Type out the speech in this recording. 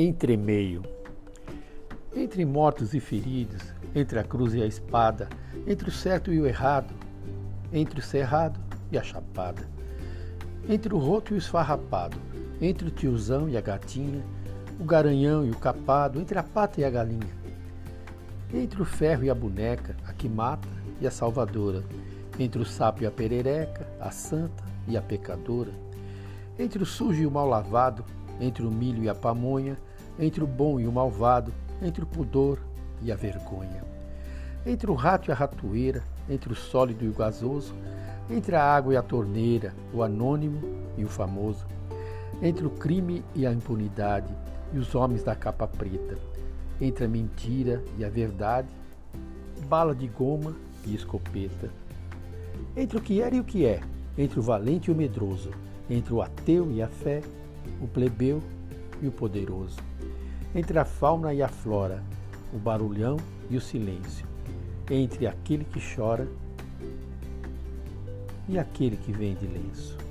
entremeio. Entre mortos e feridos, entre a cruz e a espada, entre o certo e o errado, entre o cerrado e a chapada, entre o roto e o esfarrapado, entre o tiozão e a gatinha, o garanhão e o capado, entre a pata e a galinha, entre o ferro e a boneca, a que mata e a salvadora, entre o sapo e a perereca, a santa e a pecadora, entre o sujo e o mal lavado, entre o milho e a pamonha, entre o bom e o malvado, entre o pudor e a vergonha, entre o rato e a ratoeira, entre o sólido e o gasoso, entre a água e a torneira, o anônimo e o famoso, entre o crime e a impunidade e os homens da capa preta, entre a mentira e a verdade, bala de goma e escopeta, entre o que era e o que é, entre o valente e o medroso, entre o ateu e a fé, o plebeu e o poderoso, entre a fauna e a flora, o barulhão e o silêncio, entre aquele que chora e aquele que vende lenço.